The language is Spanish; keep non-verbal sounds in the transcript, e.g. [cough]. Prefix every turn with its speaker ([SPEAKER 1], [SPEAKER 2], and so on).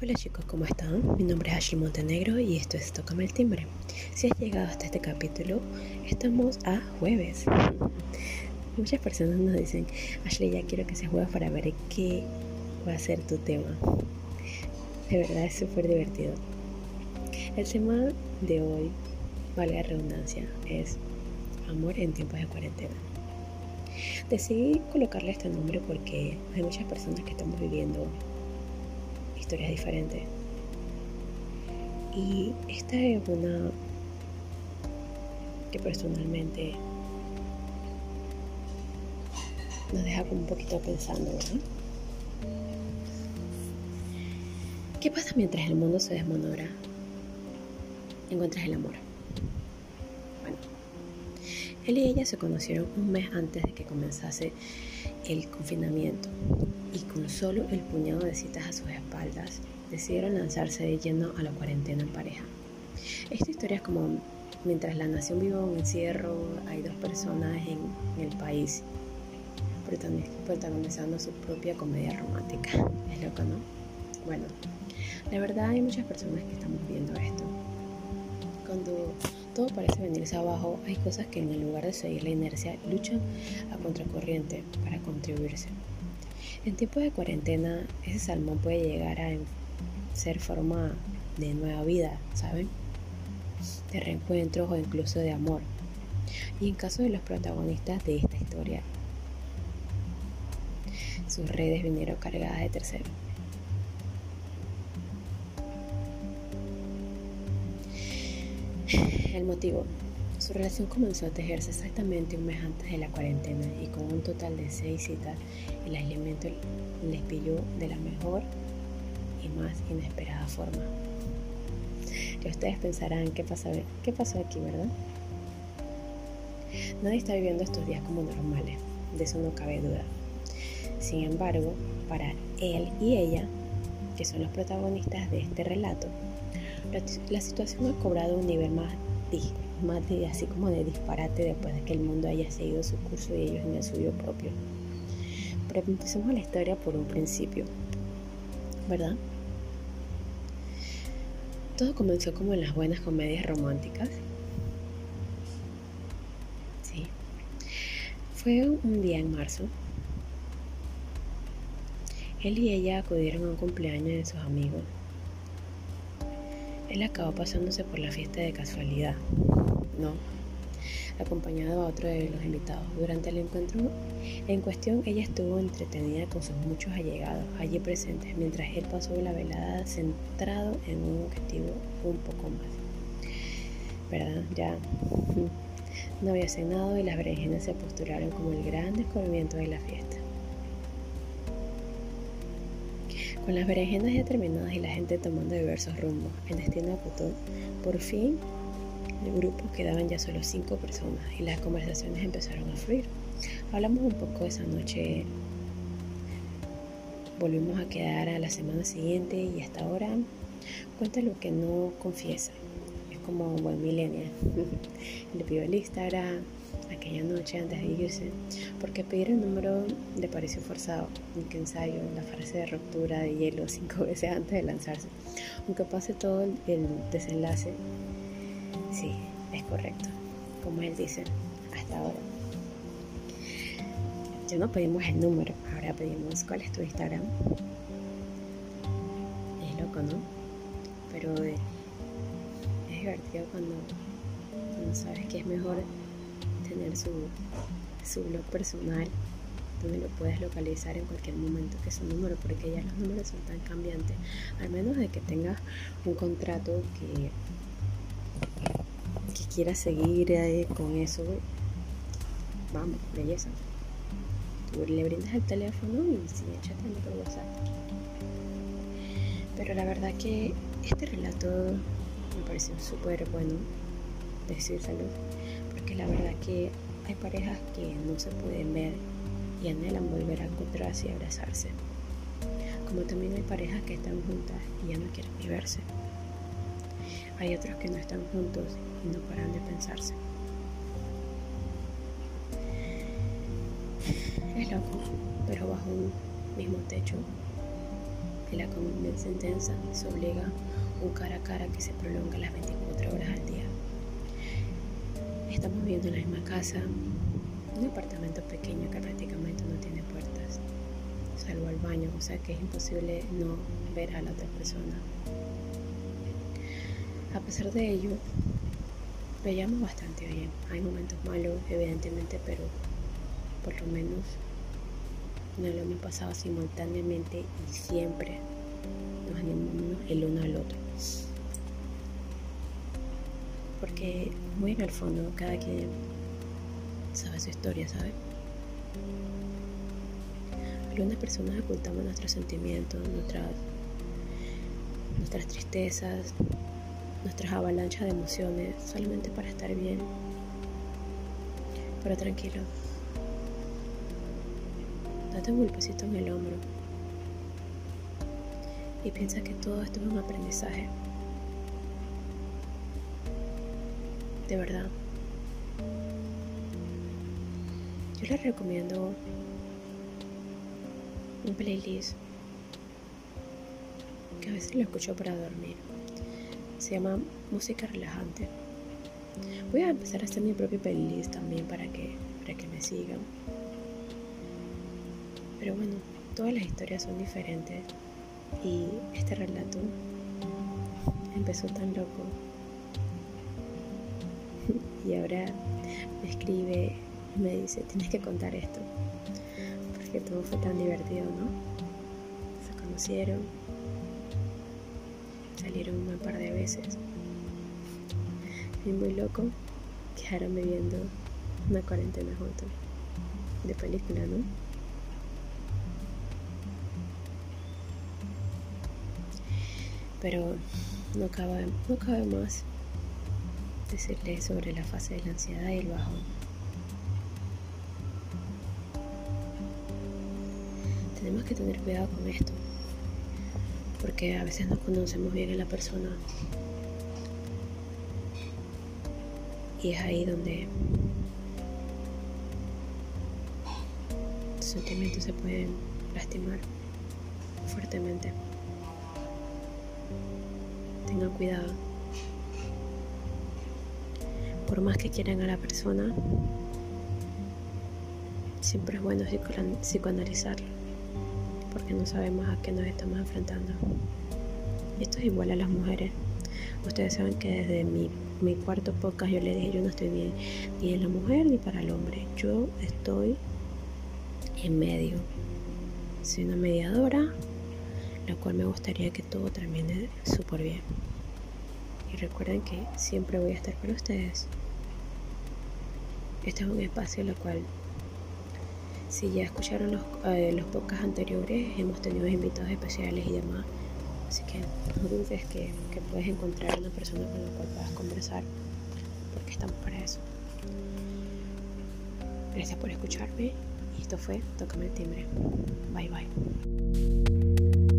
[SPEAKER 1] Hola chicos, ¿cómo están? Mi nombre es Ashley Montenegro y esto es Tócame el Timbre. Si has llegado hasta este capítulo, estamos a jueves. Muchas personas nos dicen, Ashley, ya quiero que sea jueves para ver qué va a ser tu tema. De verdad es súper divertido. El tema de hoy, vale la redundancia, es amor en tiempos de cuarentena. Decidí colocarle este nombre porque hay muchas personas que estamos viviendo historias diferentes. Y esta es una que personalmente nos deja como un poquito pensando, ¿verdad? ¿Qué pasa mientras el mundo se desmonora? Encuentras el amor. Bueno, él y ella se conocieron un mes antes de que comenzase el confinamiento y con solo el puñado de citas a sus espaldas decidieron lanzarse de lleno a la cuarentena en pareja. Esta historia es como mientras la nación vive un encierro, hay dos personas en, el país protagonizando su propia comedia romántica. Es loco, ¿no? Bueno, la verdad hay muchas personas que estamos viendo esto. Cuando todo parece venirse abajo, hay cosas que en lugar de seguir la inercia luchan a contracorriente para contribuirse. En tiempos de cuarentena, ese salmón puede llegar a ser forma de nueva vida, ¿saben? De reencuentros o incluso de amor. Y en caso de los protagonistas de esta historia, sus redes vinieron cargadas de terceros. El motivo. Su relación comenzó a tejerse exactamente un mes antes de la cuarentena y con un total de seis citas, el aislamiento les pilló de la mejor y más inesperada forma. Y ustedes pensarán, ¿qué, pasa, ¿qué pasó aquí, verdad? Nadie está viviendo estos días como normales, de eso no cabe duda. Sin embargo, para él y ella, que son los protagonistas de este relato, la, situación ha cobrado un nivel más, más así como de disparate después de que el mundo haya seguido su curso y ellos en el suyo propio. Pero empecemos la historia por un principio, ¿verdad? Todo comenzó como en las buenas comedias románticas. Sí. Fue un día en marzo. Él y ella acudieron a un cumpleaños de sus amigos él acabó pasándose por la fiesta de casualidad, ¿no? Acompañado a otro de los invitados. Durante el encuentro en cuestión, ella estuvo entretenida con sus muchos allegados allí presentes, mientras él pasó la velada centrado en un objetivo un poco más. ¿Verdad? Ya no había cenado y las berenjenas se postularon como el gran descubrimiento de la fiesta. Con las berenjenas ya terminadas y la gente tomando diversos rumbos, el destino acotó. Por fin, el grupo quedaban ya solo cinco personas y las conversaciones empezaron a fluir. Hablamos un poco esa noche. Volvimos a quedar a la semana siguiente y hasta ahora cuenta lo que no confiesa. Es como un buen millennial. Le [laughs] pidió el Instagram, aquella noche antes de irse, porque pedir el número le pareció forzado, ni que ensayo la frase de ruptura de hielo cinco [laughs] veces antes de lanzarse. Aunque pase todo el, desenlace, sí, es correcto, como él dice, hasta ahora. Ya no pedimos el número, ahora pedimos cuál es tu Instagram. Es loco, ¿no? Pero es divertido cuando sabes que es mejor tener su, su blog personal donde lo puedes localizar en cualquier momento que es un número, porque ya los números son tan cambiantes, al menos de que tengas un contrato que, que quieras seguir con eso, vamos, belleza. Tú le brindas el teléfono y sigue chateando por WhatsApp. Pero la verdad que este relato me pareció súper bueno decírselo porque la verdad que hay parejas que no se pueden ver y anhelan volver a encontrarse y abrazarse. Como también hay parejas que están juntas y ya no quieren ni verse. Hay otros que no están juntos y no paran de pensarse. Es loco, pero bajo un mismo techo y la convivencia intensa se obliga un cara a cara que se prolonga las 24 horas al día. Estamos viviendo en la misma casa, un apartamento pequeño que prácticamente no tiene puertas, salvo al baño, o sea que es imposible no ver a la otra persona. A pesar de ello, veíamos bastante bien. Hay momentos malos, evidentemente, pero por lo menos no lo hemos pasado simultáneamente y siempre nos animamos el uno al otro. Porque muy en el fondo cada quien sabe su historia, ¿sabe? Algunas personas ocultamos nuestros sentimientos, nuestras, nuestras tristezas, nuestras avalanchas de emociones solamente para estar bien. Pero tranquilo, date un golpecito en el hombro y piensa que todo esto es un aprendizaje. De verdad. Yo les recomiendo un playlist que a veces lo escucho para dormir. Se llama Música Relajante. Voy a empezar a hacer mi propio playlist también para que, para que me sigan. Pero bueno, todas las historias son diferentes y este relato empezó tan loco y ahora me escribe y me dice, tienes que contar esto, porque todo fue tan divertido, ¿no? Se conocieron, salieron un par de veces y muy loco quedaron viviendo una cuarentena juntos de película, ¿no? pero no cabe, no cabe más decirle sobre la fase de la ansiedad y el bajón. Tenemos que tener cuidado con esto, porque a veces no conocemos bien a la persona y es ahí donde los sentimientos se pueden lastimar fuertemente tengan cuidado. Por más que quieran a la persona, siempre es bueno psicoanalizarlo, porque no sabemos a qué nos estamos enfrentando. Esto es igual a las mujeres. Ustedes saben que desde mi, mi cuarto podcast yo le dije, yo no estoy bien ni en la mujer ni para el hombre. Yo estoy en medio. Soy una mediadora la cual me gustaría que todo termine súper bien. Y recuerden que siempre voy a estar con ustedes. Este es un espacio en el cual, si ya escucharon los, eh, los podcasts anteriores, hemos tenido invitados especiales y demás. Así que no dudes que, que puedes encontrar una persona con la cual puedas conversar, porque estamos para eso. Gracias por escucharme y esto fue Tócame el timbre. Bye bye.